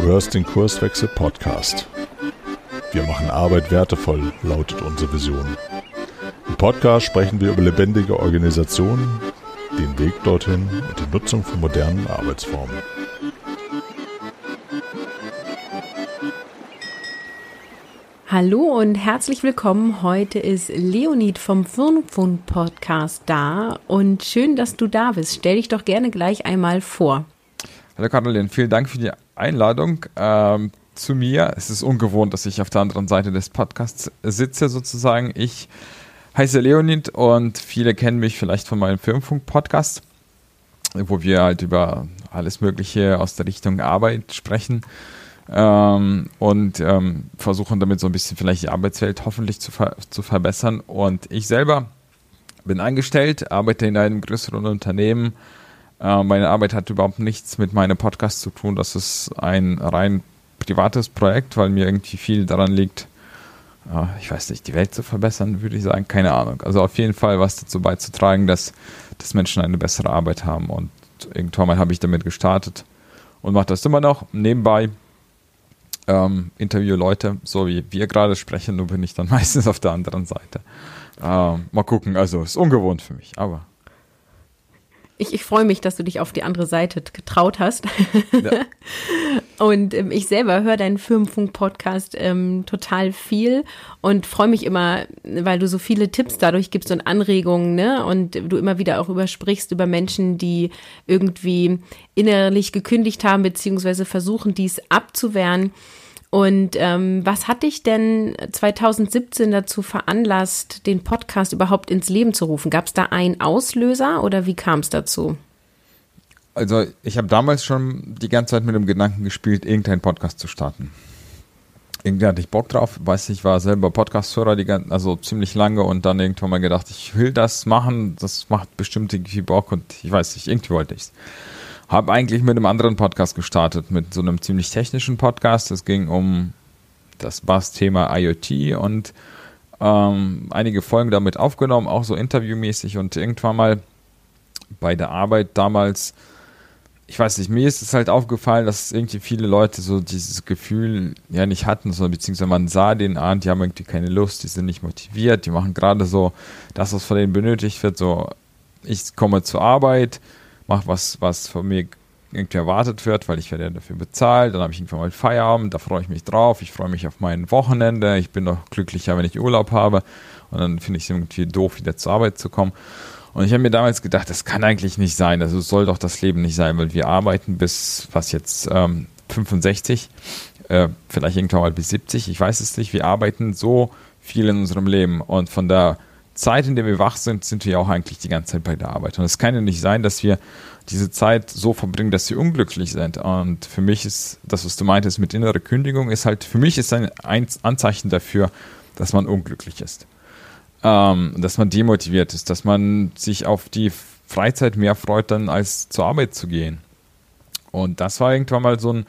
Du hörst den Kurswechsel Podcast. Wir machen Arbeit wertevoll, lautet unsere Vision. Im Podcast sprechen wir über lebendige Organisationen, den Weg dorthin und die Nutzung von modernen Arbeitsformen. Hallo und herzlich willkommen. Heute ist Leonid vom Firnfund Podcast da und schön, dass du da bist. Stell dich doch gerne gleich einmal vor. Hallo Caroline, vielen Dank für die Einladung ähm, zu mir. Es ist ungewohnt, dass ich auf der anderen Seite des Podcasts sitze sozusagen. Ich heiße Leonid und viele kennen mich vielleicht von meinem Firmenfunk-Podcast, wo wir halt über alles Mögliche aus der Richtung Arbeit sprechen ähm, und ähm, versuchen damit so ein bisschen vielleicht die Arbeitswelt hoffentlich zu, ver zu verbessern. Und ich selber bin angestellt, arbeite in einem größeren Unternehmen. Äh, meine Arbeit hat überhaupt nichts mit meinem Podcast zu tun. Das ist ein rein privates Projekt, weil mir irgendwie viel daran liegt, äh, ich weiß nicht, die Welt zu verbessern, würde ich sagen. Keine Ahnung. Also auf jeden Fall was dazu beizutragen, dass, dass Menschen eine bessere Arbeit haben. Und irgendwann mal habe ich damit gestartet und mache das immer noch nebenbei ähm, interview Leute, so wie wir gerade sprechen, nur bin ich dann meistens auf der anderen Seite. Ähm, mal gucken, also ist ungewohnt für mich, aber. Ich, ich freue mich, dass du dich auf die andere Seite getraut hast. Ja. und ähm, ich selber höre deinen Firmenfunk-Podcast ähm, total viel und freue mich immer, weil du so viele Tipps dadurch gibst und Anregungen, ne? Und du immer wieder auch übersprichst über Menschen, die irgendwie innerlich gekündigt haben, beziehungsweise versuchen, dies abzuwehren. Und ähm, was hat dich denn 2017 dazu veranlasst, den Podcast überhaupt ins Leben zu rufen? Gab es da einen Auslöser oder wie kam es dazu? Also ich habe damals schon die ganze Zeit mit dem Gedanken gespielt, irgendeinen Podcast zu starten. Irgendwie hatte ich Bock drauf, weiß ich, war selber Podcast-Hörer, also ziemlich lange und dann irgendwann mal gedacht, ich will das machen, das macht bestimmt irgendwie Bock und ich weiß nicht, irgendwie wollte ich es. Habe eigentlich mit einem anderen Podcast gestartet, mit so einem ziemlich technischen Podcast. Es ging um das Bass-Thema IoT und ähm, einige Folgen damit aufgenommen, auch so interviewmäßig und irgendwann mal bei der Arbeit damals, ich weiß nicht, mir ist es halt aufgefallen, dass irgendwie viele Leute so dieses Gefühl ja nicht hatten, so, beziehungsweise man sah den an, die haben irgendwie keine Lust, die sind nicht motiviert, die machen gerade so das, was von denen benötigt wird, so ich komme zur Arbeit, mache was, was von mir irgendwie erwartet wird, weil ich werde dafür bezahlt. Dann habe ich irgendwann mal Feierabend, da freue ich mich drauf. Ich freue mich auf mein Wochenende. Ich bin doch glücklicher, wenn ich Urlaub habe. Und dann finde ich es irgendwie doof, wieder zur Arbeit zu kommen. Und ich habe mir damals gedacht, das kann eigentlich nicht sein. Also soll doch das Leben nicht sein, weil wir arbeiten bis, was jetzt, ähm, 65, äh, vielleicht irgendwann mal bis 70, ich weiß es nicht. Wir arbeiten so viel in unserem Leben. Und von der Zeit, in der wir wach sind, sind wir auch eigentlich die ganze Zeit bei der Arbeit. Und es kann ja nicht sein, dass wir diese Zeit so verbringen, dass sie unglücklich sind. Und für mich ist das, was du meintest mit innerer Kündigung, ist halt, für mich ist ein Anzeichen dafür, dass man unglücklich ist. Ähm, dass man demotiviert ist, dass man sich auf die Freizeit mehr freut, dann als zur Arbeit zu gehen. Und das war irgendwann mal so ein,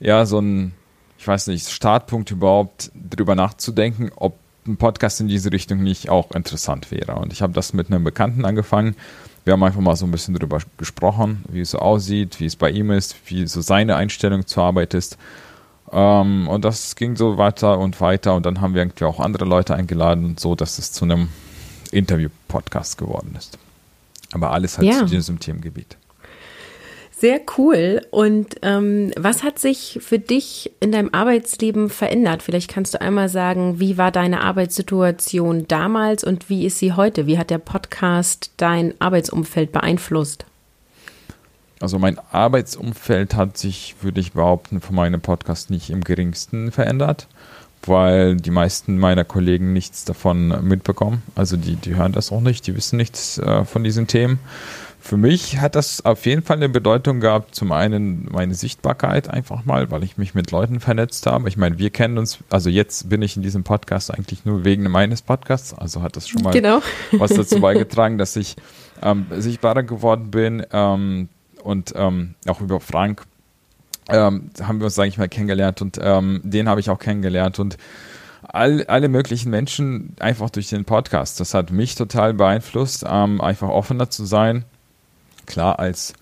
ja, so ein, ich weiß nicht, Startpunkt überhaupt, darüber nachzudenken, ob ein Podcast in diese Richtung nicht auch interessant wäre. Und ich habe das mit einem Bekannten angefangen. Wir haben einfach mal so ein bisschen darüber gesprochen, wie es so aussieht, wie es bei ihm ist, wie so seine Einstellung zur Arbeit ist. Ähm, und das ging so weiter und weiter. Und dann haben wir irgendwie auch andere Leute eingeladen, so dass es zu einem Interview-Podcast geworden ist. Aber alles halt ja. zu diesem Themengebiet. Sehr cool. Und ähm, was hat sich für dich in deinem Arbeitsleben verändert? Vielleicht kannst du einmal sagen, wie war deine Arbeitssituation damals und wie ist sie heute? Wie hat der Podcast dein Arbeitsumfeld beeinflusst? Also mein Arbeitsumfeld hat sich, würde ich behaupten, von meinem Podcast nicht im geringsten verändert, weil die meisten meiner Kollegen nichts davon mitbekommen. Also die, die hören das auch nicht, die wissen nichts äh, von diesen Themen. Für mich hat das auf jeden Fall eine Bedeutung gehabt. Zum einen meine Sichtbarkeit einfach mal, weil ich mich mit Leuten vernetzt habe. Ich meine, wir kennen uns, also jetzt bin ich in diesem Podcast eigentlich nur wegen meines Podcasts. Also hat das schon mal genau. was dazu beigetragen, dass ich ähm, sichtbarer geworden bin. Ähm, und ähm, auch über Frank ähm, haben wir uns, sage ich mal, kennengelernt und ähm, den habe ich auch kennengelernt und all, alle möglichen Menschen einfach durch den Podcast. Das hat mich total beeinflusst, ähm, einfach offener zu sein klar als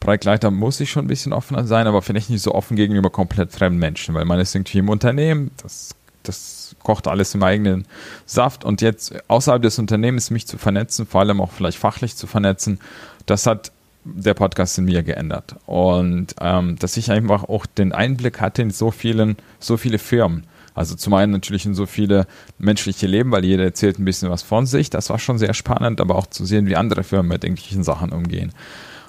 Projektleiter muss ich schon ein bisschen offener sein, aber vielleicht nicht so offen gegenüber komplett fremden Menschen, weil man ist irgendwie im Unternehmen, das, das kocht alles im eigenen Saft und jetzt außerhalb des Unternehmens mich zu vernetzen, vor allem auch vielleicht fachlich zu vernetzen, das hat der Podcast in mir geändert. Und ähm, dass ich einfach auch den Einblick hatte in so vielen, so viele Firmen. Also zum einen natürlich in so viele menschliche Leben, weil jeder erzählt ein bisschen was von sich. Das war schon sehr spannend, aber auch zu sehen, wie andere Firmen mit irgendwelchen Sachen umgehen.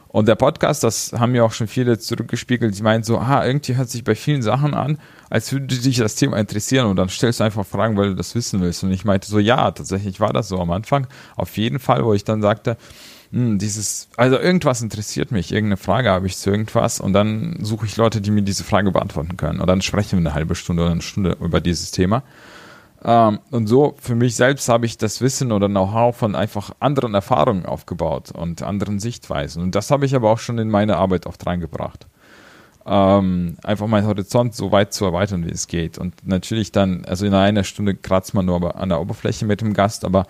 Und der Podcast, das haben mir auch schon viele zurückgespiegelt, die meinen so, ah, irgendwie hört sich bei vielen Sachen an, als würde dich das Thema interessieren und dann stellst du einfach Fragen, weil du das wissen willst. Und ich meinte so, ja, tatsächlich war das so am Anfang. Auf jeden Fall, wo ich dann sagte, hm, dieses, also irgendwas interessiert mich, irgendeine Frage habe ich zu irgendwas und dann suche ich Leute, die mir diese Frage beantworten können. Und dann sprechen wir eine halbe Stunde oder eine Stunde über dieses Thema. Ähm, und so für mich selbst habe ich das Wissen oder Know-how von einfach anderen Erfahrungen aufgebaut und anderen Sichtweisen. Und das habe ich aber auch schon in meine Arbeit oft reingebracht. Ähm, einfach meinen Horizont so weit zu erweitern, wie es geht. Und natürlich dann, also in einer Stunde kratzt man nur an der Oberfläche mit dem Gast, aber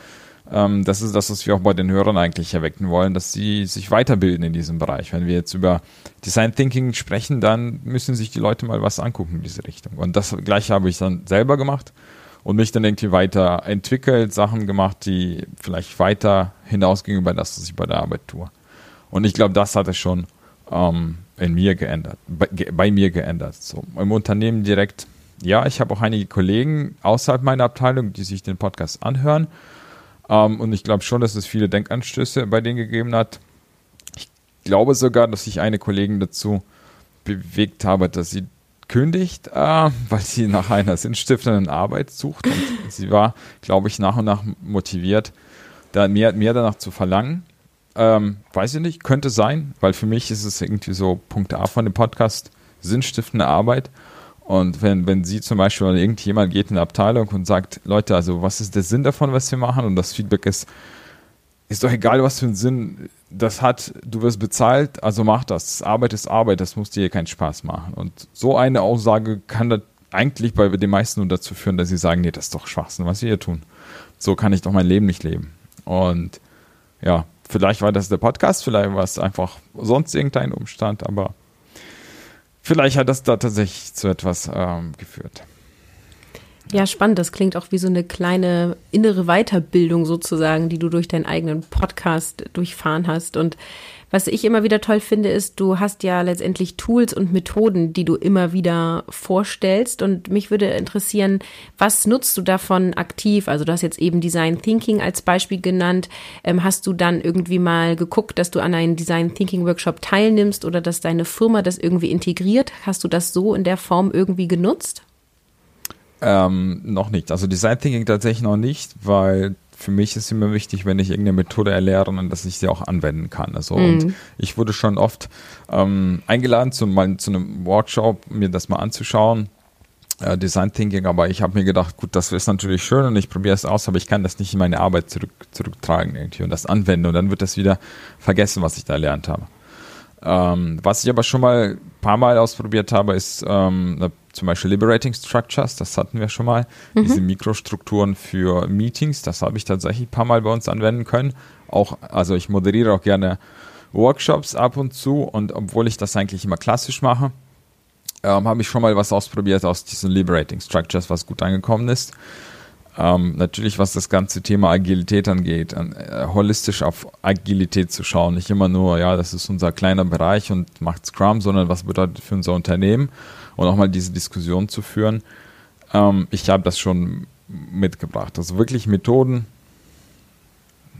ähm, das ist das, was wir auch bei den Hörern eigentlich erwecken wollen, dass sie sich weiterbilden in diesem Bereich. Wenn wir jetzt über Design Thinking sprechen, dann müssen sich die Leute mal was angucken in diese Richtung. Und das gleiche habe ich dann selber gemacht und mich dann irgendwie weiterentwickelt, Sachen gemacht, die vielleicht weiter hinausgingen über das, was ich bei der Arbeit tue. Und ich glaube, das hat es schon ähm, in mir geändert, bei, bei mir geändert. So, Im Unternehmen direkt, ja, ich habe auch einige Kollegen außerhalb meiner Abteilung, die sich den Podcast anhören ähm, und ich glaube schon, dass es viele Denkanstöße bei denen gegeben hat. Ich glaube sogar, dass ich eine Kollegin dazu bewegt habe, dass sie kündigt, äh, weil sie nach einer sinnstiftenden Arbeit sucht. Und sie war, glaube ich, nach und nach motiviert, da mehr, mehr danach zu verlangen. Ähm, weiß ich nicht, könnte sein, weil für mich ist es irgendwie so Punkt A von dem Podcast, sinnstiftende Arbeit. Und wenn, wenn sie zum Beispiel oder irgendjemand geht in eine Abteilung und sagt, Leute, also was ist der Sinn davon, was wir machen? Und das Feedback ist, ist doch egal, was für einen Sinn das hat, du wirst bezahlt, also mach das. Arbeit ist Arbeit, das muss dir keinen Spaß machen. Und so eine Aussage kann das eigentlich bei den meisten nur dazu führen, dass sie sagen, nee, das ist doch Schwachsinn, was wir hier tun. So kann ich doch mein Leben nicht leben. Und ja, vielleicht war das der Podcast, vielleicht war es einfach sonst irgendein Umstand, aber vielleicht hat das da tatsächlich zu etwas ähm, geführt. Ja, spannend. Das klingt auch wie so eine kleine innere Weiterbildung sozusagen, die du durch deinen eigenen Podcast durchfahren hast. Und was ich immer wieder toll finde, ist, du hast ja letztendlich Tools und Methoden, die du immer wieder vorstellst. Und mich würde interessieren, was nutzt du davon aktiv? Also du hast jetzt eben Design Thinking als Beispiel genannt. Ähm, hast du dann irgendwie mal geguckt, dass du an einem Design Thinking Workshop teilnimmst oder dass deine Firma das irgendwie integriert? Hast du das so in der Form irgendwie genutzt? Ähm, noch nicht. Also Design Thinking tatsächlich noch nicht, weil für mich ist immer wichtig, wenn ich irgendeine Methode erlehre, dass ich sie auch anwenden kann. Also mhm. und ich wurde schon oft ähm, eingeladen zu, mal, zu einem Workshop, mir das mal anzuschauen. Äh, Design Thinking, aber ich habe mir gedacht, gut, das ist natürlich schön und ich probiere es aus, aber ich kann das nicht in meine Arbeit zurück, zurücktragen irgendwie und das anwenden und dann wird das wieder vergessen, was ich da erlernt habe. Ähm, was ich aber schon mal ein paar Mal ausprobiert habe, ist ähm, zum Beispiel Liberating Structures, das hatten wir schon mal. Mhm. Diese Mikrostrukturen für Meetings, das habe ich tatsächlich ein paar Mal bei uns anwenden können. Auch, also ich moderiere auch gerne Workshops ab und zu und obwohl ich das eigentlich immer klassisch mache, ähm, habe ich schon mal was ausprobiert aus diesen Liberating Structures, was gut angekommen ist. Ähm, natürlich, was das ganze Thema Agilität angeht, an, äh, holistisch auf Agilität zu schauen. Nicht immer nur, ja, das ist unser kleiner Bereich und macht Scrum, sondern was bedeutet für unser Unternehmen und auch mal diese Diskussion zu führen. Ähm, ich habe das schon mitgebracht. Also wirklich Methoden,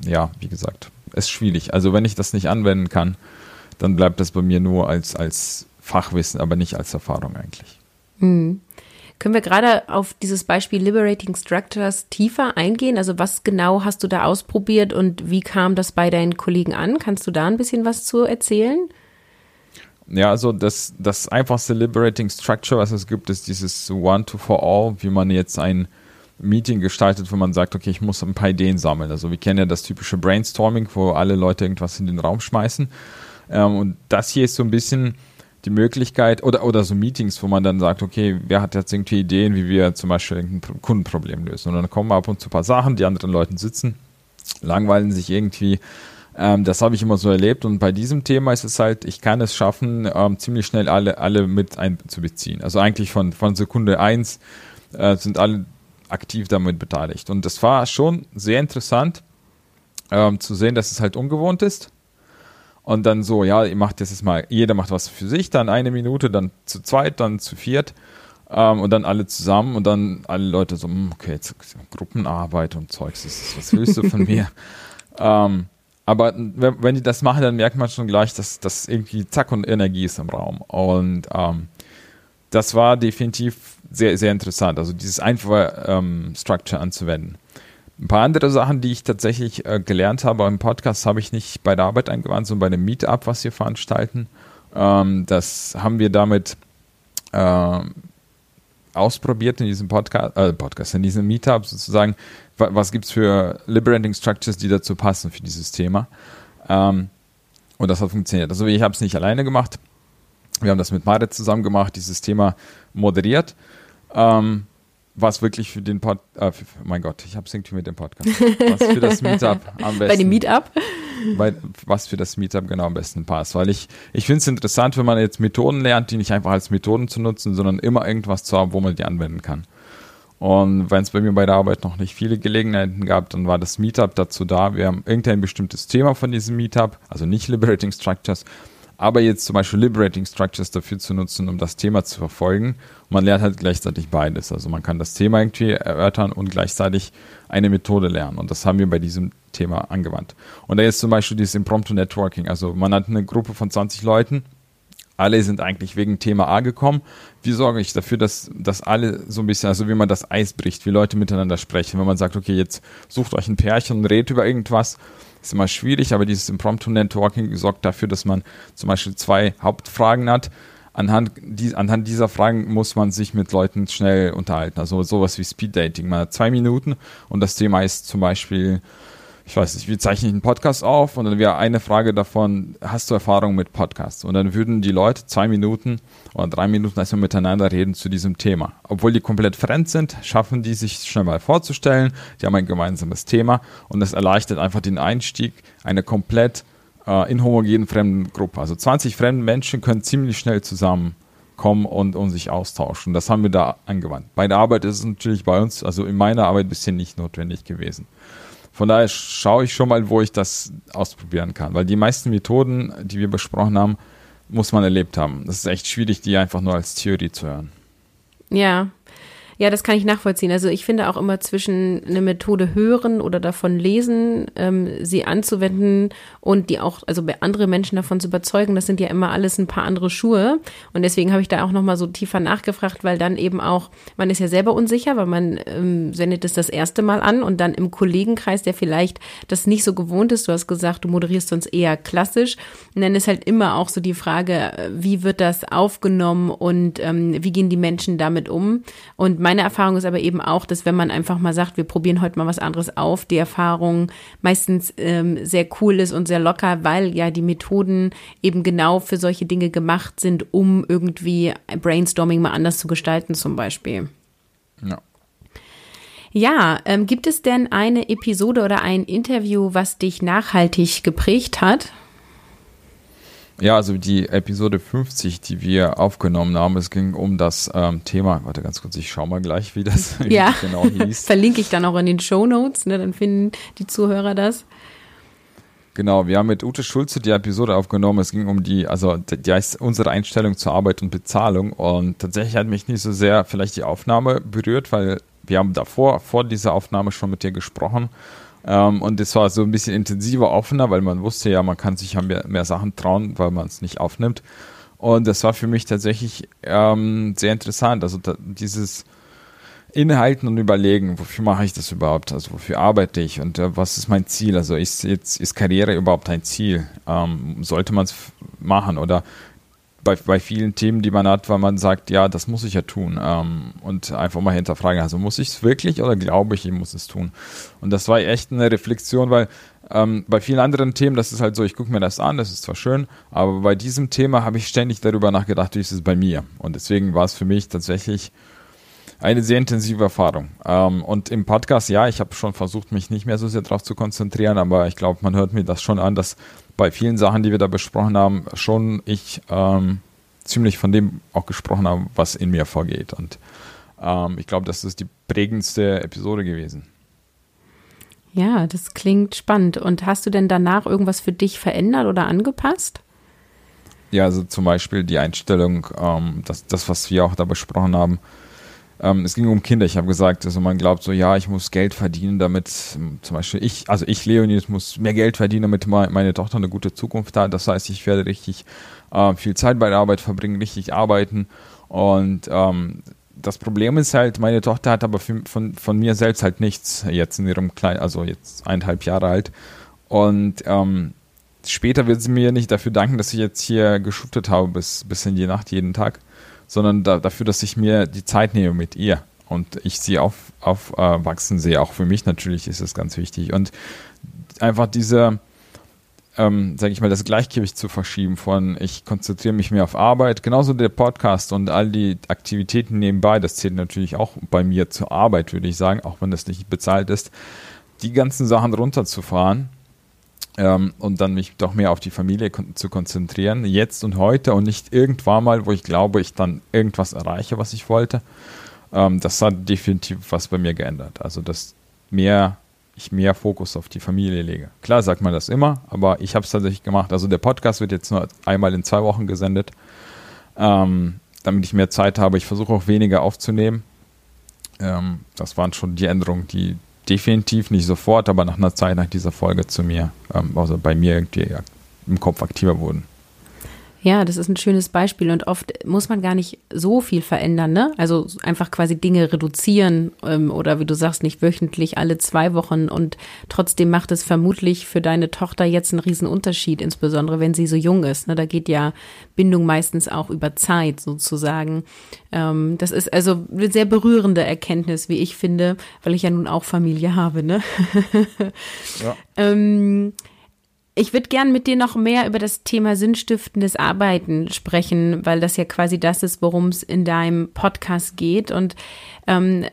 ja, wie gesagt, ist schwierig. Also wenn ich das nicht anwenden kann, dann bleibt das bei mir nur als, als Fachwissen, aber nicht als Erfahrung eigentlich. Mhm. Können wir gerade auf dieses Beispiel Liberating Structures tiefer eingehen? Also was genau hast du da ausprobiert und wie kam das bei deinen Kollegen an? Kannst du da ein bisschen was zu erzählen? Ja, also das, das einfachste Liberating Structure, was es gibt, ist dieses One to for All, wie man jetzt ein Meeting gestaltet, wo man sagt, okay, ich muss ein paar Ideen sammeln. Also wir kennen ja das typische Brainstorming, wo alle Leute irgendwas in den Raum schmeißen. Ähm, und das hier ist so ein bisschen die Möglichkeit oder, oder so Meetings, wo man dann sagt, okay, wer hat jetzt irgendwie Ideen, wie wir zum Beispiel ein Kundenproblem lösen. Und dann kommen ab und zu ein paar Sachen, die anderen Leute sitzen, langweilen sich irgendwie, Ähm, das habe ich immer so erlebt und bei diesem Thema ist es halt, ich kann es schaffen, ähm, ziemlich schnell alle, alle mit einzubeziehen. Also eigentlich von, von Sekunde eins äh, sind alle aktiv damit beteiligt. Und das war schon sehr interessant ähm, zu sehen, dass es halt ungewohnt ist. Und dann so, ja, ihr macht jetzt mal, jeder macht was für sich, dann eine Minute, dann zu zweit, dann zu viert ähm, und dann alle zusammen und dann alle Leute so, hm, okay, jetzt Gruppenarbeit und Zeugs, was willst du von mir? Ähm, aber wenn, die das machen, dann merkt man schon gleich, dass das irgendwie zack und Energie ist im Raum. Und ähm, das war definitiv sehr, sehr interessant, also dieses einfache ähm, Structure anzuwenden. Ein paar andere Sachen, die ich tatsächlich äh, gelernt habe im Podcast, habe ich nicht bei der Arbeit angewandt, sondern bei dem Meetup, was wir veranstalten. Ähm, das haben wir damit äh, ausprobiert in diesem Podcast, äh, Podcast, in diesem Meetup sozusagen. Was gibt es für Liberating Structures, die dazu passen für dieses Thema? Ähm, und das hat funktioniert. Also ich habe es nicht alleine gemacht. Wir haben das mit Marit zusammen gemacht, dieses Thema moderiert. Ähm, was wirklich für den Pod, äh, für, mein Gott, ich habe es irgendwie mit dem Podcast. Was für das Meetup am besten. Bei dem Meetup? Bei, was für das Meetup genau am besten passt. Weil ich, ich finde es interessant, wenn man jetzt Methoden lernt, die nicht einfach als Methoden zu nutzen, sondern immer irgendwas zu haben, wo man die anwenden kann. Und wenn es bei mir bei der Arbeit noch nicht viele Gelegenheiten gab, dann war das Meetup dazu da. Wir haben irgendein bestimmtes Thema von diesem Meetup, also nicht Liberating Structures, aber jetzt zum Beispiel Liberating Structures dafür zu nutzen, um das Thema zu verfolgen. Und man lernt halt gleichzeitig beides. Also man kann das Thema irgendwie erörtern und gleichzeitig eine Methode lernen. Und das haben wir bei diesem Thema angewandt. Und da ist zum Beispiel dieses Impromptu Networking. Also man hat eine Gruppe von 20 Leuten. Alle sind eigentlich wegen Thema A gekommen. Wie sorge ich dafür, dass, dass alle so ein bisschen, also wie man das Eis bricht, wie Leute miteinander sprechen. Wenn man sagt, okay, jetzt sucht euch ein Pärchen und redet über irgendwas ist immer schwierig, aber dieses Impromptu Networking sorgt dafür, dass man zum Beispiel zwei Hauptfragen hat. Anhand, die, anhand dieser Fragen muss man sich mit Leuten schnell unterhalten. Also sowas wie Speed Dating. Man hat zwei Minuten und das Thema ist zum Beispiel, ich weiß nicht, wir zeichnen einen Podcast auf und dann wäre eine Frage davon, hast du Erfahrung mit Podcasts? Und dann würden die Leute zwei Minuten oder drei Minuten erstmal miteinander reden zu diesem Thema. Obwohl die komplett fremd sind, schaffen die sich schnell mal vorzustellen, die haben ein gemeinsames Thema und das erleichtert einfach den Einstieg einer komplett äh, inhomogenen fremden Gruppe. Also 20 fremde Menschen können ziemlich schnell zusammenkommen und, und sich austauschen. Das haben wir da angewandt. Bei der Arbeit ist es natürlich bei uns, also in meiner Arbeit bisher nicht notwendig gewesen. Von daher schaue ich schon mal, wo ich das ausprobieren kann, weil die meisten Methoden, die wir besprochen haben, muss man erlebt haben. Das ist echt schwierig, die einfach nur als Theorie zu hören. Ja, ja, das kann ich nachvollziehen. Also ich finde auch immer zwischen eine Methode hören oder davon lesen, ähm, sie anzuwenden und die auch, also andere Menschen davon zu überzeugen, das sind ja immer alles ein paar andere Schuhe. Und deswegen habe ich da auch nochmal so tiefer nachgefragt, weil dann eben auch, man ist ja selber unsicher, weil man ähm, sendet es das erste Mal an und dann im Kollegenkreis, der vielleicht das nicht so gewohnt ist, du hast gesagt, du moderierst sonst eher klassisch, und dann ist halt immer auch so die Frage, äh, wie wird das aufgenommen und ähm, wie gehen die Menschen damit um? Und meine Erfahrung ist aber eben auch, dass wenn man einfach mal sagt, wir probieren heute mal was anderes auf, die Erfahrung meistens ähm, sehr cool ist und sehr locker, weil ja die Methoden eben genau für solche Dinge gemacht sind, um irgendwie Brainstorming mal anders zu gestalten zum Beispiel. Ja. Ja, ähm, gibt es denn eine Episode oder ein Interview, was dich nachhaltig geprägt hat? Ja, also die Episode 50, die wir aufgenommen haben, es ging um das ähm, Thema, warte ganz kurz, ich schau mal gleich, wie das ja. genau hieß. Verlinke ich dann auch in den Show Notes, ne, dann finden die Zuhörer das. Genau, wir haben mit Ute Schulze die Episode aufgenommen. Es ging um die, also die heißt unsere Einstellung zur Arbeit und Bezahlung. Und tatsächlich hat mich nicht so sehr vielleicht die Aufnahme berührt, weil wir haben davor, vor dieser Aufnahme schon mit dir gesprochen ähm, und es war so ein bisschen intensiver, offener, weil man wusste ja, man kann sich ja mehr, mehr Sachen trauen, weil man es nicht aufnimmt. Und das war für mich tatsächlich ähm, sehr interessant. Also da, dieses Inhalten und Überlegen, wofür mache ich das überhaupt? Also wofür arbeite ich und äh, was ist mein Ziel? Also ist jetzt ist Karriere überhaupt ein Ziel? Ähm, sollte man es machen oder bei, bei vielen Themen, die man hat, weil man sagt, ja, das muss ich ja tun. Ähm, und einfach mal hinterfragen, also muss ich es wirklich oder glaube ich, ich muss es tun? Und das war echt eine Reflexion, weil ähm, bei vielen anderen Themen, das ist halt so, ich gucke mir das an, das ist zwar schön, aber bei diesem Thema habe ich ständig darüber nachgedacht, wie ist es bei mir? Und deswegen war es für mich tatsächlich Eine sehr intensive Erfahrung. Ähm, und im Podcast, ja, ich habe schon versucht, mich nicht mehr so sehr darauf zu konzentrieren, aber ich glaube, man hört mir das schon an, dass bei vielen Sachen, die wir da besprochen haben, schon ich ähm, ziemlich von dem auch gesprochen habe, was in mir vorgeht. Und ähm, ich glaube, das ist die prägendste Episode gewesen. Ja, das klingt spannend. Und hast du denn danach irgendwas für dich verändert oder angepasst? Ja, also zum Beispiel die Einstellung, ähm, das, das, was wir auch da besprochen haben. Ähm, es ging um Kinder. Ich habe gesagt, also man glaubt so, ja, ich muss Geld verdienen, damit ähm, zum Beispiel ich, also ich, Leonis, muss mehr Geld verdienen, damit meine Tochter eine gute Zukunft hat. Das heißt, ich werde richtig äh, viel Zeit bei der Arbeit verbringen, richtig arbeiten. Und ähm, das Problem ist halt, meine Tochter hat aber von, von, von mir selbst halt nichts jetzt in ihrem kleinen, also jetzt eineinhalb Jahre alt. Und ähm, später wird sie mir nicht dafür danken, dass ich jetzt hier geschuftet habe bis, bis in die Nacht jeden Tag, sondern da, dafür, dass ich mir die Zeit nehme mit ihr und ich sie aufwachsen auf, äh, sehe. Auch für mich natürlich ist es ganz wichtig. Und einfach diese, ähm, sage ich mal, das Gleichgewicht zu verschieben von ich konzentriere mich mehr auf Arbeit, genauso der Podcast und all die Aktivitäten nebenbei, das zählt natürlich auch bei mir zur Arbeit, würde ich sagen, auch wenn das nicht bezahlt ist, die ganzen Sachen runterzufahren ähm, und dann mich doch mehr auf die Familie kon zu konzentrieren, jetzt und heute und nicht irgendwann mal, wo ich glaube, ich dann irgendwas erreiche, was ich wollte. Ähm, das hat definitiv was bei mir geändert. Also, dass mehr, ich mehr Fokus auf die Familie lege. Klar sagt man das immer, aber ich habe es tatsächlich gemacht. Also, der Podcast wird jetzt nur einmal in zwei Wochen gesendet, ähm, damit ich mehr Zeit habe. Ich versuche auch weniger aufzunehmen. Ähm, das waren schon die Änderungen, die, definitiv nicht sofort, aber nach einer Zeit nach dieser Folge zu mir, ähm, also bei mir irgendwie im Kopf aktiver wurden. Ja, das ist ein schönes Beispiel und oft muss man gar nicht so viel verändern, ne? Also einfach quasi Dinge reduzieren ähm, oder wie du sagst, nicht wöchentlich alle zwei Wochen und trotzdem macht es vermutlich für deine Tochter jetzt einen riesen Unterschied, insbesondere wenn sie so jung ist. Ne? Da geht ja Bindung meistens auch über Zeit sozusagen. Ähm, das ist also eine sehr berührende Erkenntnis, wie ich finde, weil ich ja nun auch Familie habe, ne? ja. ähm, ich würde gern mit dir noch mehr über das Thema sinnstiftendes Arbeiten sprechen, weil das ja quasi das ist, worum es in deinem Podcast geht. Und ähm,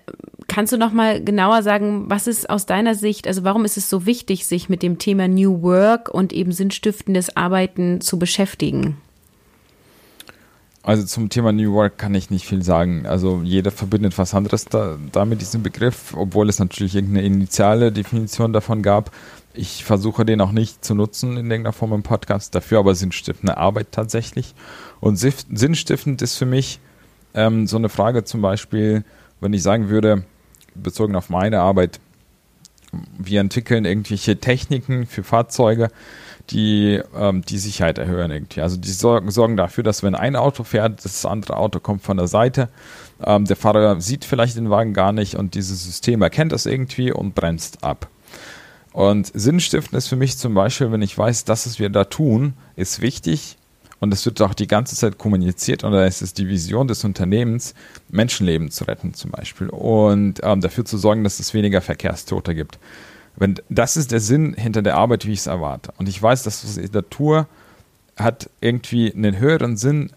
kannst du noch mal genauer sagen, was ist aus deiner Sicht, also warum ist es so wichtig, sich mit dem Thema New Work und eben sinnstiftendes Arbeiten zu beschäftigen? Also zum Thema New Work kann ich nicht viel sagen. Also jeder verbindet was anderes da, da mit diesem Begriff, obwohl es natürlich irgendeine initiale Definition davon gab. Ich versuche den auch nicht zu nutzen in irgendeiner Form im Podcast, dafür aber sinnstiftende Arbeit tatsächlich. Und sinnstiftend ist für mich ähm, so eine Frage zum Beispiel, wenn ich sagen würde, bezogen auf meine Arbeit, wir entwickeln irgendwelche Techniken für Fahrzeuge, die ähm, die Sicherheit erhöhen irgendwie. Also die sorgen, sorgen dafür, dass wenn ein Auto fährt, das andere Auto kommt von der Seite. Ähm, der Fahrer sieht vielleicht den Wagen gar nicht und dieses System erkennt das irgendwie und bremst ab. Und sinnstiftend ist für mich zum Beispiel, wenn ich weiß, das, was wir da tun, ist wichtig und es wird auch die ganze Zeit kommuniziert und da ist es die Vision des Unternehmens, Menschenleben zu retten zum Beispiel und ähm, dafür zu sorgen, dass es weniger Verkehrstote gibt. Wenn, das ist der Sinn hinter der Arbeit, wie ich es erwarte. Und ich weiß, dass was ich da tue, hat irgendwie einen höheren Sinn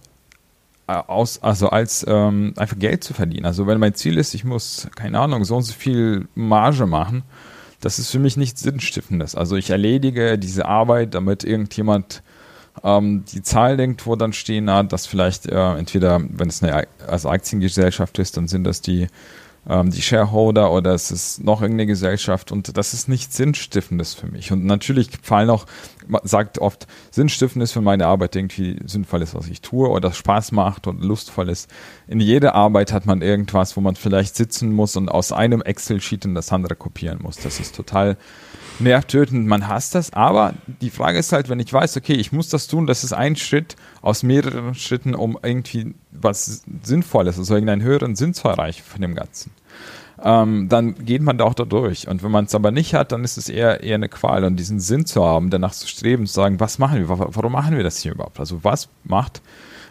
äh, aus, also als ähm, einfach Geld zu verdienen. Also wenn mein Ziel ist, ich muss, keine Ahnung, so und so viel Marge machen, das ist für mich nichts Sinnstiftendes. Also ich erledige diese Arbeit, damit irgendjemand ähm, die Zahl irgendwo dann stehen hat, dass vielleicht äh, entweder, wenn es eine also Aktiengesellschaft ist, dann sind das die ähm, die Shareholder oder es ist noch irgendeine Gesellschaft und das ist nichts Sinnstiftendes für mich. Und natürlich fallen auch, man sagt oft, Sinnstiftendes für meine Arbeit irgendwie sinnvoll ist, was ich tue oder Spaß macht und lustvoll ist. In jeder Arbeit hat man irgendwas, wo man vielleicht sitzen muss und aus einem Excel-Sheet in das andere kopieren muss. Das ist total nervtötend, man hasst das, aber die Frage ist halt, wenn ich weiß, okay, ich muss das tun, das ist ein Schritt aus mehreren Schritten, um irgendwie was Sinnvolles, also irgendeinen höheren Sinn zu erreichen von dem Ganzen. Ähm, dann geht man da auch da durch. Und wenn man es aber nicht hat, dann ist es eher, eher eine Qual. Und diesen Sinn zu haben, danach zu streben, zu sagen, was machen wir, warum machen wir das hier überhaupt? Also was macht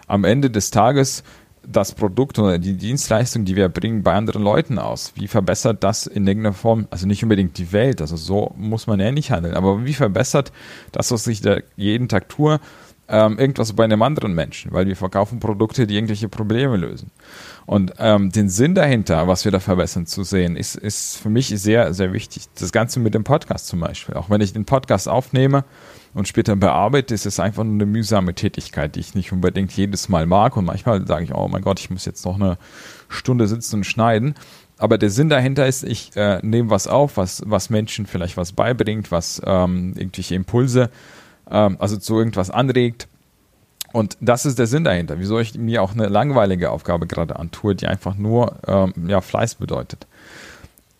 am Ende des Tages das Produkt oder die Dienstleistung, die wir bringen, bei anderen Leuten aus? Wie verbessert das in irgendeiner Form, also nicht unbedingt die Welt, also so muss man ja nicht handeln, aber wie verbessert das, was ich da jeden Tag tue, ähm, irgendwas bei einem anderen Menschen, weil wir verkaufen Produkte, die irgendwelche Probleme lösen. Und ähm, den Sinn dahinter, was wir da verbessern zu sehen, ist, ist für mich sehr, sehr wichtig. Das Ganze mit dem Podcast zum Beispiel. Auch wenn ich den Podcast aufnehme und später bearbeite, ist es einfach nur eine mühsame Tätigkeit, die ich nicht unbedingt jedes Mal mag. Und manchmal sage ich, oh mein Gott, ich muss jetzt noch eine Stunde sitzen und schneiden. Aber der Sinn dahinter ist, ich äh, nehme was auf, was, was Menschen vielleicht was beibringt, was ähm, irgendwelche Impulse ähm, also zu irgendwas anregt. Und das ist der Sinn dahinter. Wieso ich mir auch eine langweilige Aufgabe gerade antue, die einfach nur ähm, ja, Fleiß bedeutet.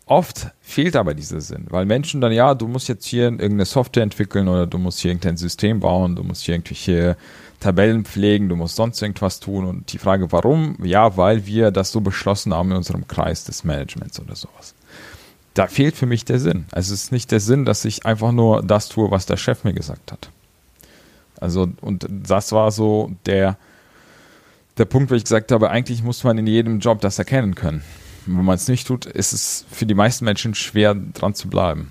Oft fehlt aber dieser Sinn, weil Menschen dann, ja, du musst jetzt hier irgendeine Software entwickeln oder du musst hier irgendein System bauen, du musst hier irgendwelche Tabellen pflegen, du musst sonst irgendwas tun. Und die Frage, warum? Ja, weil wir das so beschlossen haben in unserem Kreis des Managements oder sowas. Da fehlt für mich der Sinn. Also es ist nicht der Sinn, dass ich einfach nur das tue, was der Chef mir gesagt hat. Also, und das war so der, der Punkt, wo ich gesagt habe, eigentlich muss man in jedem Job das erkennen können. wenn man es nicht tut, ist es für die meisten Menschen schwer, dran zu bleiben.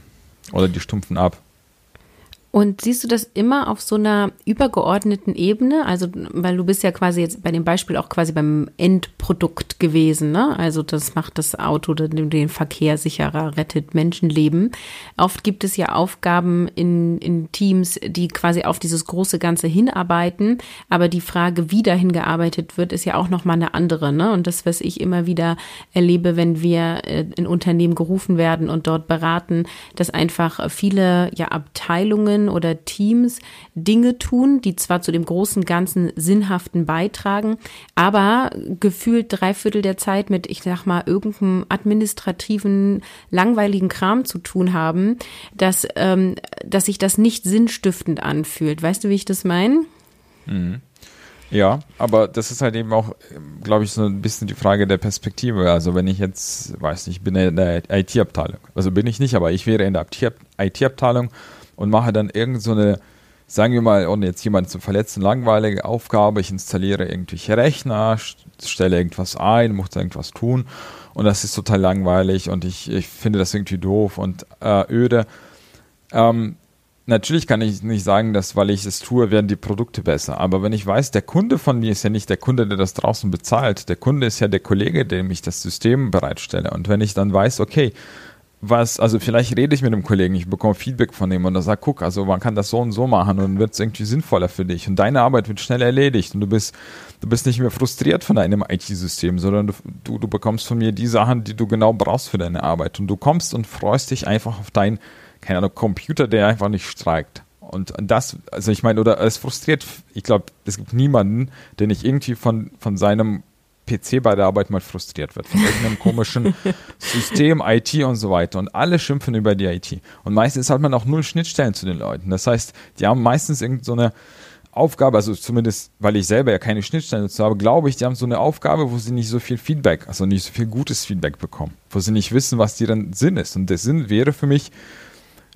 Oder die stumpfen ab. Und siehst du das immer auf so einer übergeordneten Ebene? Also, weil du bist ja quasi jetzt bei dem Beispiel auch quasi beim Endprodukt gewesen, ne? Also, das macht das Auto den, Verkehr sicherer, rettet Menschenleben. Oft gibt es ja Aufgaben in, in Teams, die quasi auf dieses große Ganze hinarbeiten. Aber die Frage, wie dahin gearbeitet wird, ist ja auch nochmal eine andere, ne? Und das, was ich immer wieder erlebe, wenn wir äh, in Unternehmen gerufen werden und dort beraten, dass einfach viele, ja, Abteilungen Oder Teams Dinge tun, die zwar zu dem großen Ganzen Sinnhaften beitragen, aber gefühlt drei Viertel der Zeit mit, ich sag mal, irgendeinem administrativen, langweiligen Kram zu tun haben, dass, ähm, dass sich das nicht sinnstiftend anfühlt. Weißt du, wie ich das meine? Mhm. Ja, aber das ist halt eben auch, glaube ich, so ein bisschen die Frage der Perspektive. Also wenn ich jetzt, weiß nicht, ich bin in der IT-Abteilung. Also bin ich nicht, aber ich wäre in der IT-Abteilung und mache dann irgend so eine, sagen wir mal, ohne jetzt jemanden zu verletzen, langweilige Aufgabe. Ich installiere irgendwelche Rechner, stelle irgendwas ein, muss irgendwas tun und das ist total langweilig und ich, ich finde das irgendwie doof und äh, öde. Ähm, natürlich kann ich nicht sagen, dass weil ich es tue, werden die Produkte besser. Aber wenn ich weiß, der Kunde von mir ist ja nicht der Kunde, der das draußen bezahlt. Der Kunde ist ja der Kollege, dem ich das System bereitstelle. Und wenn ich dann weiß, okay, was, also vielleicht rede ich mit einem Kollegen, ich bekomme Feedback von ihm und er sagt, guck, also man kann das so und so machen und wird es irgendwie sinnvoller für dich und deine Arbeit wird schnell erledigt und du bist, du bist nicht mehr frustriert von deinem IT-System, sondern du, du, bekommst von mir die Sachen, die du genau brauchst für deine Arbeit und du kommst und freust dich einfach auf deinen, keine Ahnung, Computer, der einfach nicht streikt. Und das, also ich meine, oder es frustriert, ich glaube, es gibt niemanden, der nicht irgendwie von, von seinem PC bei der Arbeit mal frustriert wird von irgendeinem komischen System, IT und so weiter. Und alle schimpfen über die IT. Und meistens hat man auch null Schnittstellen zu den Leuten. Das heißt, die haben meistens irgendeine so Aufgabe, also zumindest, weil ich selber ja keine Schnittstellen dazu habe, glaube ich, die haben so eine Aufgabe, wo sie nicht so viel Feedback, also nicht so viel gutes Feedback bekommen, wo sie nicht wissen, was deren Sinn ist. Und der Sinn wäre für mich,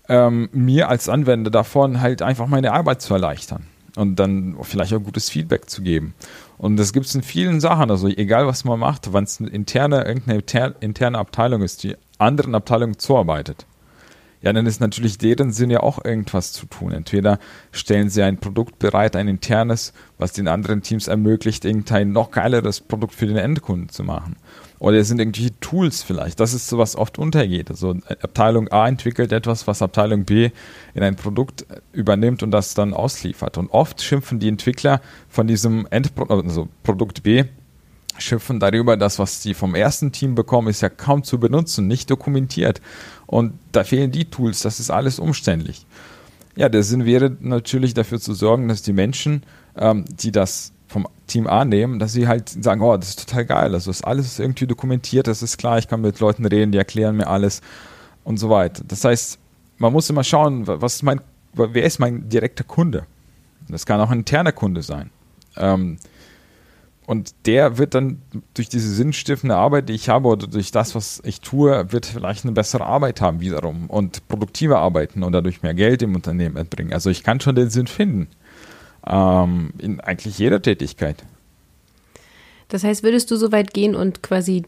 ähm, mir als Anwender davon halt einfach meine Arbeit zu erleichtern und dann vielleicht auch gutes Feedback zu geben. Und das gibt es in vielen Sachen. Also egal was man macht, wenn es eine interne, irgendeine interne Abteilung ist, die anderen Abteilungen zuarbeitet, ja, dann ist natürlich deren Sinn ja auch irgendwas zu tun. Entweder stellen sie ein Produkt bereit, ein internes, was den anderen Teams ermöglicht, irgendein noch geileres Produkt für den Endkunden zu machen. Oder es sind irgendwelche Tools vielleicht. Das ist so, was oft untergeht. Also Abteilung A entwickelt etwas, was Abteilung B in ein Produkt übernimmt und das dann ausliefert. Und oft schimpfen die Entwickler von diesem Endprodukt, also Produkt B, schimpfen darüber, dass was sie vom ersten Team bekommen, ist ja kaum zu benutzen, nicht dokumentiert. Und da fehlen die Tools, das ist alles umständlich. Ja, der Sinn wäre natürlich dafür zu sorgen, dass die Menschen, ähm, die das vom Team A nehmen, dass sie halt sagen, oh, das ist total geil, also ist alles irgendwie dokumentiert, das ist klar, ich kann mit Leuten reden, die erklären mir alles und so weiter. Das heißt, man muss immer schauen, was ist mein, wer ist mein direkter Kunde? Das kann auch ein interner Kunde sein. Ähm, und der wird dann durch diese sinnstiftende Arbeit, die ich habe, oder durch das, was ich tue, wird vielleicht eine bessere Arbeit haben wiederum und produktiver arbeiten und dadurch mehr Geld im Unternehmen erbringen. Also ich kann schon den Sinn finden ähm, in eigentlich jeder Tätigkeit. Das heißt, würdest du so weit gehen und quasi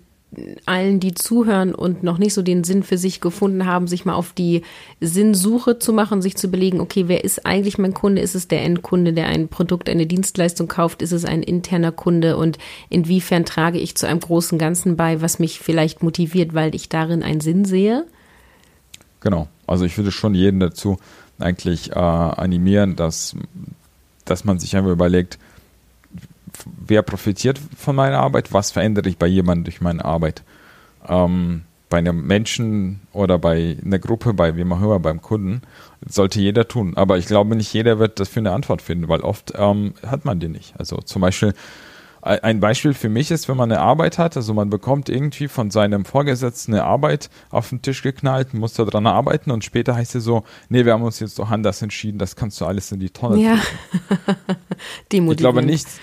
allen, die zuhören und noch nicht so den Sinn für sich gefunden haben, sich mal auf die Sinnsuche zu machen, sich zu überlegen, okay, wer ist eigentlich mein Kunde? Ist es der Endkunde, der ein Produkt, eine Dienstleistung kauft? Ist es ein interner Kunde? Und inwiefern trage ich zu einem großen Ganzen bei, was mich vielleicht motiviert, weil ich darin einen Sinn sehe? Genau. Also ich würde schon jeden dazu eigentlich äh, animieren, dass, dass man sich einfach überlegt, wer profitiert von meiner Arbeit, was verändere ich bei jemandem durch meine Arbeit. Ähm, bei einem Menschen oder bei einer Gruppe, bei wem auch immer, beim Kunden, sollte jeder tun. Aber ich glaube, nicht jeder wird dafür eine Antwort finden, weil oft ähm, hat man die nicht. Also zum Beispiel, ein Beispiel für mich ist, wenn man eine Arbeit hat, also man bekommt irgendwie von seinem Vorgesetzten eine Arbeit auf den Tisch geknallt, muss daran arbeiten und später heißt es so, nee, wir haben uns jetzt doch anders entschieden, das kannst du alles in die Tonne ja. ich glaube, nichts,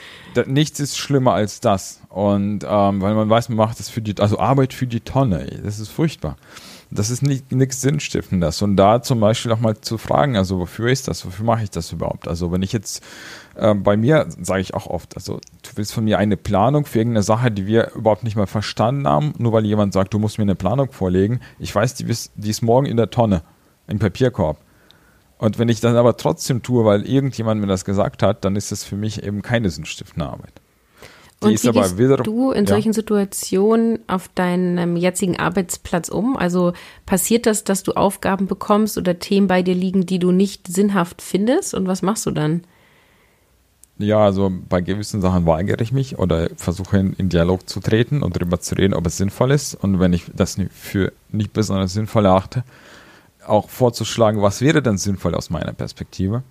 nichts ist schlimmer als das. Und ähm, weil man weiß, man macht das für die, also Arbeit für die Tonne, das ist furchtbar. Das ist nichts Sinnstiftendes. Und da zum Beispiel auch mal zu fragen, also wofür ist das, wofür mache ich das überhaupt? Also wenn ich jetzt äh, bei mir sage ich auch oft, also du willst von mir eine Planung für irgendeine Sache, die wir überhaupt nicht mal verstanden haben, nur weil jemand sagt, du musst mir eine Planung vorlegen. Ich weiß, die, die ist morgen in der Tonne, im Papierkorb. Und wenn ich das aber trotzdem tue, weil irgendjemand mir das gesagt hat, dann ist das für mich eben keine sinnstiftende Arbeit. Die und wie gehst wiederum, du in ja. solchen Situationen auf deinem jetzigen Arbeitsplatz um? Also passiert das, dass du Aufgaben bekommst oder Themen bei dir liegen, die du nicht sinnhaft findest? Und was machst du dann? Ja, also bei gewissen Sachen weigere ich mich oder versuche in, in, Dialog zu treten und darüber zu reden, ob es sinnvoll ist. Und wenn ich das für nicht besonders sinnvoll erachte, auch vorzuschlagen, was wäre denn sinnvoll aus meiner Perspektive.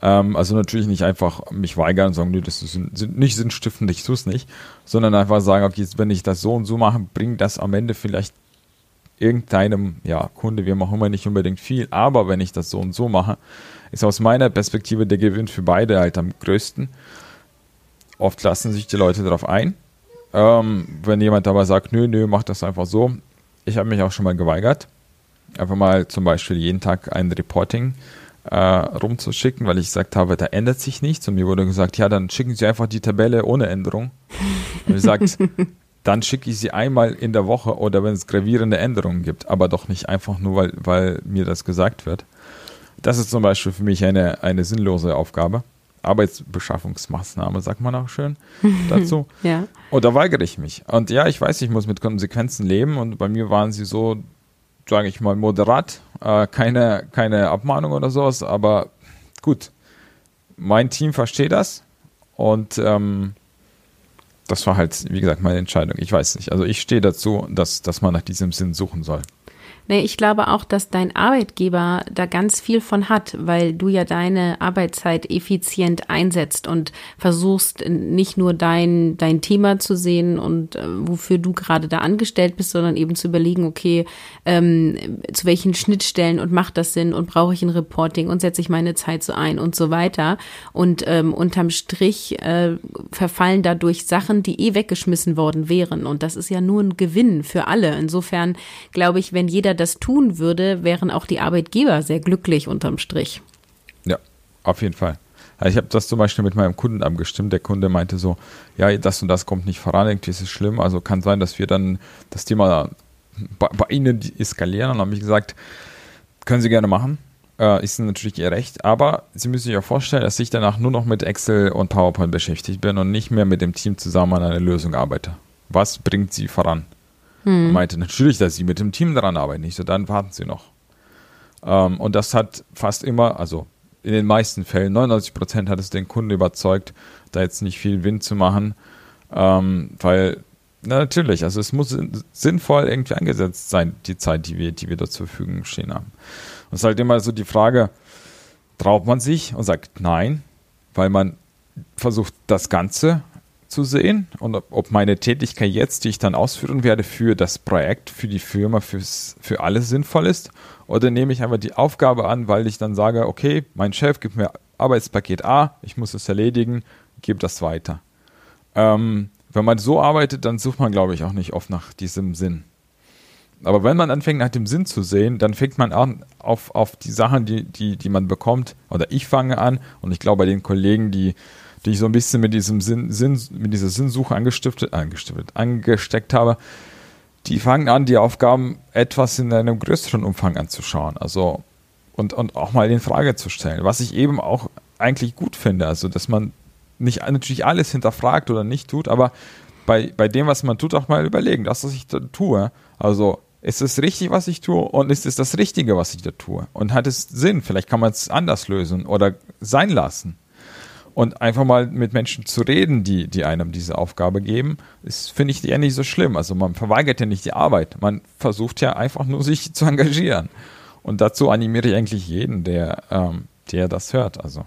Ähm, also natürlich nicht einfach mich weigern und sagen, nee, das ist nicht sinnstiftend, ich tue es nicht, sondern einfach sagen, okay, wenn ich das so und so mache, bringt das am Ende vielleicht irgendeinem ja, Kunde, wie auch immer, nicht unbedingt viel. Aber wenn ich das so und so mache, ist aus meiner Perspektive der Gewinn für beide halt am größten. Oft lassen sich die Leute darauf ein. Ähm, wenn jemand aber sagt, nö, nö, mach das einfach so. Ich habe mich auch schon mal geweigert, einfach mal zum Beispiel jeden Tag ein Reporting äh, rumzuschicken, weil ich gesagt habe, da ändert sich nichts. Und mir wurde gesagt, ja, dann schicken Sie einfach die Tabelle ohne Änderung. Und ich gesagt, dann schicke ich sie einmal in der Woche oder wenn es gravierende Änderungen gibt, aber doch nicht einfach nur, weil, weil mir das gesagt wird. Das ist zum Beispiel für mich eine, eine sinnlose Aufgabe. Arbeitsbeschaffungsmaßnahme, sagt man auch schön dazu. ja. Und da weigere ich mich. Und ja, ich weiß, ich muss mit Konsequenzen leben und bei mir waren sie so, sage ich mal, moderat. Äh, keine, keine Abmahnung oder sowas, aber gut. Mein Team versteht das und ähm, das war halt, wie gesagt, meine Entscheidung. Ich weiß nicht. Also ich stehe dazu, dass, dass man nach diesem Sinn suchen soll. Nee, ich glaube auch, dass dein Arbeitgeber da ganz viel von hat, weil du ja deine Arbeitszeit effizient einsetzt und versuchst nicht nur dein, dein Thema zu sehen und äh, wofür du gerade da angestellt bist, sondern eben zu überlegen, okay, ähm, zu welchen Schnittstellen und macht das Sinn und brauche ich ein Reporting und setze ich meine Zeit so ein und so weiter. Und ähm, unterm Strich äh, verfallen dadurch Sachen, die eh weggeschmissen worden wären. Und das ist ja nur ein Gewinn für alle. Insofern glaube ich, wenn jeder das tun würde, wären auch die Arbeitgeber sehr glücklich unterm Strich. Ja, auf jeden Fall. Also ich habe das zum Beispiel mit meinem Kunden abgestimmt. Der Kunde meinte so, ja, das und das kommt nicht voran, irgendwie ist es schlimm. Also kann sein, dass wir dann das Thema bei, bei Ihnen eskalieren. Und habe ich gesagt, können Sie gerne machen. Äh, ist natürlich Ihr Recht. Aber Sie müssen sich ja vorstellen, dass ich danach nur noch mit Excel und PowerPoint beschäftigt bin und nicht mehr mit dem Team zusammen an einer Lösung arbeite. Was bringt Sie voran? Hm. Meinte natürlich, dass sie mit dem Team daran arbeiten. Ich so, dann warten sie noch. Ähm, und das hat fast immer, also in den meisten Fällen, 99 Prozent hat es den Kunden überzeugt, da jetzt nicht viel Wind zu machen, ähm, weil na, natürlich, also es muss sinnvoll irgendwie eingesetzt sein, die Zeit, die wir, die wir dort zur Verfügung stehen haben. Und es ist halt immer so die Frage, traut man sich und sagt nein, weil man versucht, das Ganze zu sehen und ob meine Tätigkeit jetzt, die ich dann ausführen werde, für das Projekt, für die Firma, fürs, für alles sinnvoll ist. Oder nehme ich einfach die Aufgabe an, weil ich dann sage, okay, mein Chef gibt mir Arbeitspaket A, ich muss es erledigen, gebe das weiter. Ähm, wenn man so arbeitet, dann sucht man, glaube ich, auch nicht oft nach diesem Sinn. Aber wenn man anfängt, nach dem Sinn zu sehen, dann fängt man an auf, auf die Sachen, die, die, die man bekommt, oder ich fange an, und ich glaube, bei den Kollegen, die die ich so ein bisschen mit diesem Sinn, Sinn mit dieser Sinnsuche angestiftet, angestiftet, angesteckt habe, die fangen an, die Aufgaben etwas in einem größeren Umfang anzuschauen. Also und, und auch mal in Frage zu stellen. Was ich eben auch eigentlich gut finde. Also, dass man nicht natürlich alles hinterfragt oder nicht tut, aber bei, bei dem, was man tut, auch mal überlegen, das, was ich da tue. Also, ist es richtig, was ich tue und ist es das Richtige, was ich da tue? Und hat es Sinn? Vielleicht kann man es anders lösen oder sein lassen. Und einfach mal mit Menschen zu reden, die, die einem diese Aufgabe geben, ist, finde ich, eher nicht so schlimm. Also man verweigert ja nicht die Arbeit. Man versucht ja einfach nur, sich zu engagieren. Und dazu animiere ich eigentlich jeden, der, ähm, der das hört. Also.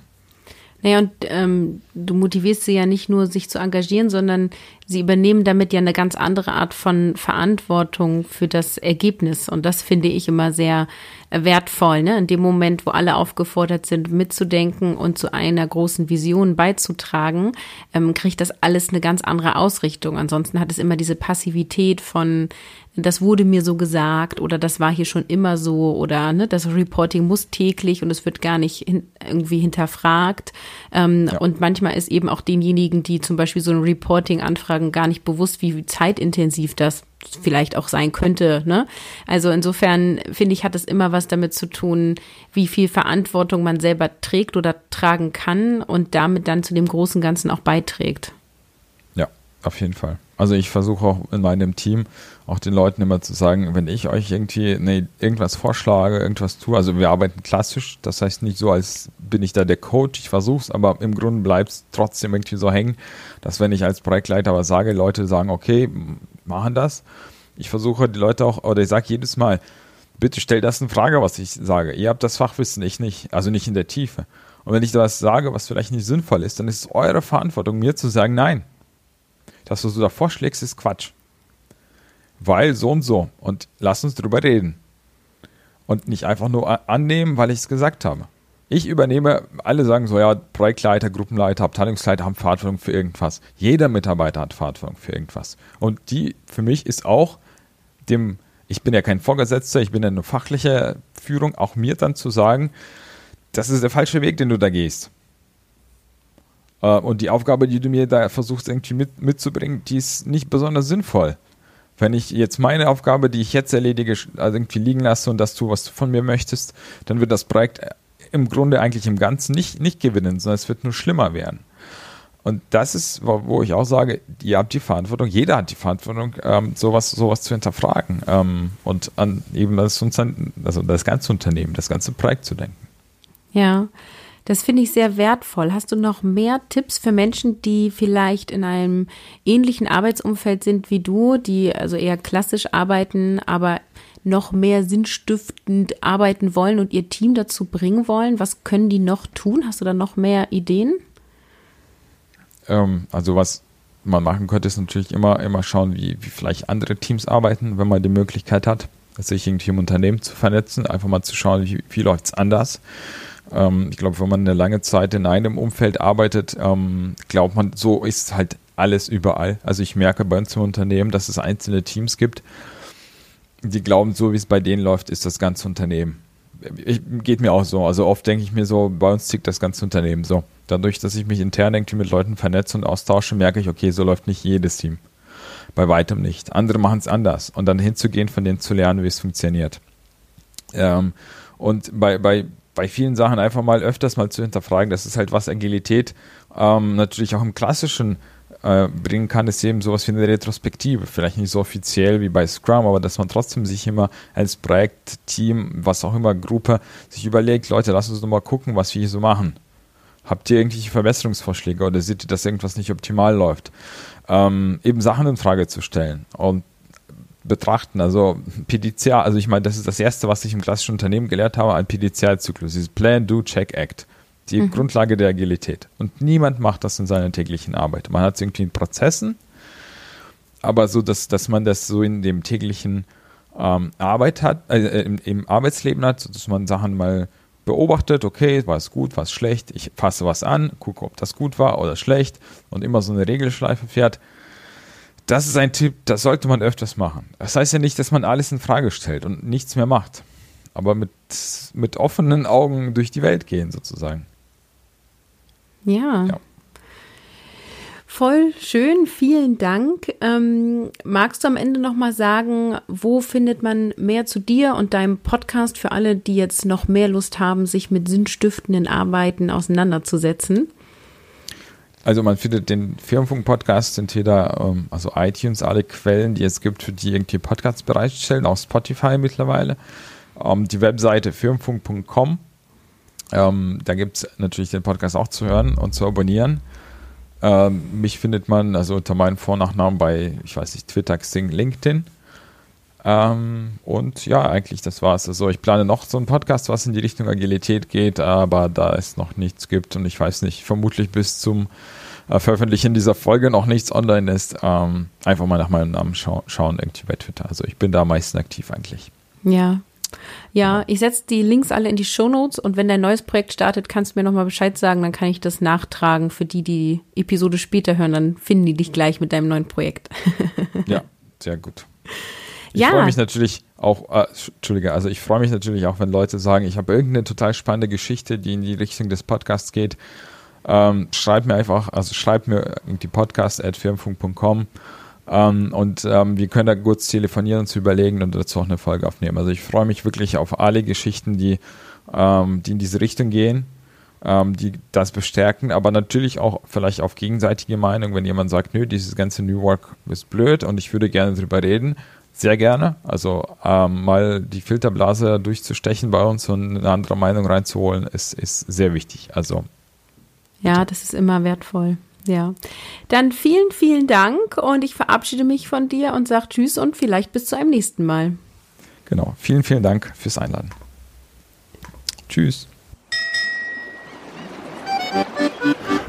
Naja, und ähm, du motivierst sie ja nicht nur, sich zu engagieren, sondern sie übernehmen damit ja eine ganz andere Art von Verantwortung für das Ergebnis. Und das finde ich immer sehr wertvoll, ne? In dem Moment, wo alle aufgefordert sind, mitzudenken und zu einer großen Vision beizutragen, ähm, kriegt das alles eine ganz andere Ausrichtung. Ansonsten hat es immer diese Passivität von das wurde mir so gesagt oder das war hier schon immer so oder ne, das Reporting muss täglich und es wird gar nicht hin, irgendwie hinterfragt. Ähm, ja. Und manchmal ist eben auch denjenigen, die zum Beispiel so ein Reporting anfragen, gar nicht bewusst, wie zeitintensiv das vielleicht auch sein könnte. Ne? Also insofern finde ich, hat es immer was damit zu tun, wie viel Verantwortung man selber trägt oder tragen kann und damit dann zu dem großen Ganzen auch beiträgt. Ja, auf jeden Fall. Also ich versuche auch in meinem Team auch den Leuten immer zu sagen, wenn ich euch irgendwie nee, irgendwas vorschlage, irgendwas tue, also wir arbeiten klassisch, das heißt nicht so, als bin ich da der Coach, ich versuche es, aber im Grunde bleibt es trotzdem irgendwie so hängen, dass wenn ich als Projektleiter aber sage, Leute sagen, okay, machen das, ich versuche die Leute auch, oder ich sage jedes Mal, bitte stell das in Frage, was ich sage. Ihr habt das Fachwissen, ich nicht, also nicht in der Tiefe. Und wenn ich da was sage, was vielleicht nicht sinnvoll ist, dann ist es eure Verantwortung, mir zu sagen, nein, das, was du da vorschlägst, ist Quatsch. Weil so und so. Und lass uns drüber reden. Und nicht einfach nur annehmen, weil ich es gesagt habe. Ich übernehme, alle sagen so, ja, Projektleiter, Gruppenleiter, Abteilungsleiter haben Verantwortung für irgendwas. Jeder Mitarbeiter hat Verantwortung für irgendwas. Und die für mich ist auch dem, ich bin ja kein Vorgesetzter, ich bin ja eine fachliche Führung, auch mir dann zu sagen, das ist der falsche Weg, den du da gehst. Äh, und die Aufgabe, die du mir da versuchst irgendwie mit, mitzubringen, die ist nicht besonders sinnvoll. Wenn ich jetzt meine Aufgabe, die ich jetzt erledige, also irgendwie liegen lasse und das tue, was du von mir möchtest, dann wird das Projekt im Grunde eigentlich im Ganzen nicht, nicht gewinnen, sondern es wird nur schlimmer werden. Und das ist, wo ich auch sage, ihr habt die Verantwortung, jeder hat die Verantwortung, ähm, sowas, sowas zu hinterfragen ähm, und an eben das, also das ganze Unternehmen, das ganze Projekt zu denken. Ja, das finde ich sehr wertvoll. Hast du noch mehr Tipps für Menschen, die vielleicht in einem ähnlichen Arbeitsumfeld sind wie du, die also eher klassisch arbeiten, aber noch mehr sinnstiftend arbeiten wollen und ihr Team dazu bringen wollen? Was können die noch tun? Hast du da noch mehr Ideen? Ähm, also was man machen könnte, ist natürlich immer, immer schauen, wie, wie vielleicht andere Teams arbeiten, wenn man die Möglichkeit hat, sich irgendwie im Unternehmen zu vernetzen, einfach mal zu schauen, wie, wie läuft es anders. Ähm, ich glaube, wenn man eine lange Zeit in einem Umfeld arbeitet, ähm, glaubt man, so ist halt alles überall. Also ich merke bei uns im Unternehmen, dass es einzelne Teams gibt, die glauben, so wie es bei denen läuft, ist das ganze Unternehmen. Ich, geht mir auch so. Also oft denke ich mir so, bei uns tickt das ganze Unternehmen so. Dadurch, dass ich mich intern irgendwie mit Leuten vernetze und austausche, merke ich, okay, so läuft nicht jedes Team. Bei weitem nicht. Andere machen es anders. Und dann hinzugehen, von denen zu lernen, wie es funktioniert. Ähm, und bei, bei, bei vielen Sachen einfach mal öfters mal zu hinterfragen, das ist halt was Agilität ähm, natürlich auch im klassischen äh, bringen kann, ist eben sowas wie eine Retrospektive. Vielleicht nicht so offiziell wie bei Scrum, aber dass man trotzdem sich immer als Projekt, Team, was auch immer, Gruppe, sich überlegt, Leute, lasst uns nochmal gucken, was wir hier so machen. Habt ihr irgendwelche Verbesserungsvorschläge oder seht ihr, dass irgendwas nicht optimal läuft? Ähm, eben Sachen in Frage zu stellen und betrachten. Also PDCA, also ich meine, das ist das Erste, was ich im klassischen Unternehmen gelehrt habe, ein PDCA-Zyklus, dieses Plan, Do, Check, Act die mhm. Grundlage der Agilität. Und niemand macht das in seiner täglichen Arbeit. Man hat es irgendwie in Prozessen, aber so, dass, dass man das so in dem täglichen ähm, Arbeit hat, äh, im, im, Arbeitsleben hat, dass man Sachen mal beobachtet, okay, war es gut, war es schlecht, ich fasse was an, gucke, ob das gut war oder schlecht und immer so eine Regelschleife fährt. Das ist ein Tipp, das sollte man öfters machen. Das heißt ja nicht, dass man alles in Frage stellt und nichts mehr macht, aber mit, mit offenen Augen durch die Welt gehen sozusagen. Ja. ja. voll schön. Vielen Dank. Ähm, magst du am Ende nochmal sagen, wo findet man mehr zu dir und deinem Podcast für alle, die jetzt noch mehr Lust haben, sich mit sinnstiftenden Arbeiten auseinanderzusetzen? Also man findet den Firmenfunk-Podcast entweder, ähm, also iTunes, alle Quellen, die es gibt, für die irgendwie Podcasts bereitstellen, auch Spotify mittlerweile. Ähm, die Webseite firmenfunk.com. Ähm, da gibt es natürlich den Podcast auch zu hören und zu abonnieren. Ähm, mich findet man also unter meinen Vornachnamen bei, ich weiß nicht, Twitter, Xing, LinkedIn. Ähm, und ja, eigentlich das war's. Also ich plane noch so einen Podcast, was in die Richtung Agilität geht, aber da es noch nichts gibt und ich weiß nicht, vermutlich bis zum äh, Veröffentlichen dieser Folge noch nichts online ist, ähm, einfach mal nach meinem Namen schau schauen irgendwie bei Twitter. Also ich bin da am meisten aktiv eigentlich. Ja, ja, ich setze die Links alle in die Shownotes und wenn dein neues Projekt startet, kannst du mir nochmal Bescheid sagen, dann kann ich das nachtragen für die, die Episode später hören, dann finden die dich gleich mit deinem neuen Projekt. ja, sehr gut. Ich ja. freue mich natürlich auch, äh, Entschuldige, also ich freue mich natürlich auch, wenn Leute sagen, ich habe irgendeine total spannende Geschichte, die in die Richtung des Podcasts geht. Ähm, schreib mir einfach, also schreib mir die Podcast at firmfunk.com ähm, und ähm, wir können da kurz telefonieren und zu überlegen und dazu auch eine Folge aufnehmen. Also ich freue mich wirklich auf alle Geschichten, die, ähm, die in diese Richtung gehen, ähm, die das bestärken, aber natürlich auch vielleicht auf gegenseitige Meinung, wenn jemand sagt, nö, dieses ganze New Work ist blöd und ich würde gerne drüber reden, sehr gerne. Also ähm, mal die Filterblase durchzustechen bei uns und eine andere Meinung reinzuholen, ist, ist sehr wichtig. Also ja, das ist immer wertvoll. Ja. Dann vielen, vielen Dank und ich verabschiede mich von dir und sage Tschüss und vielleicht bis zu einem nächsten Mal. Genau. Vielen, vielen Dank fürs Einladen. Tschüss.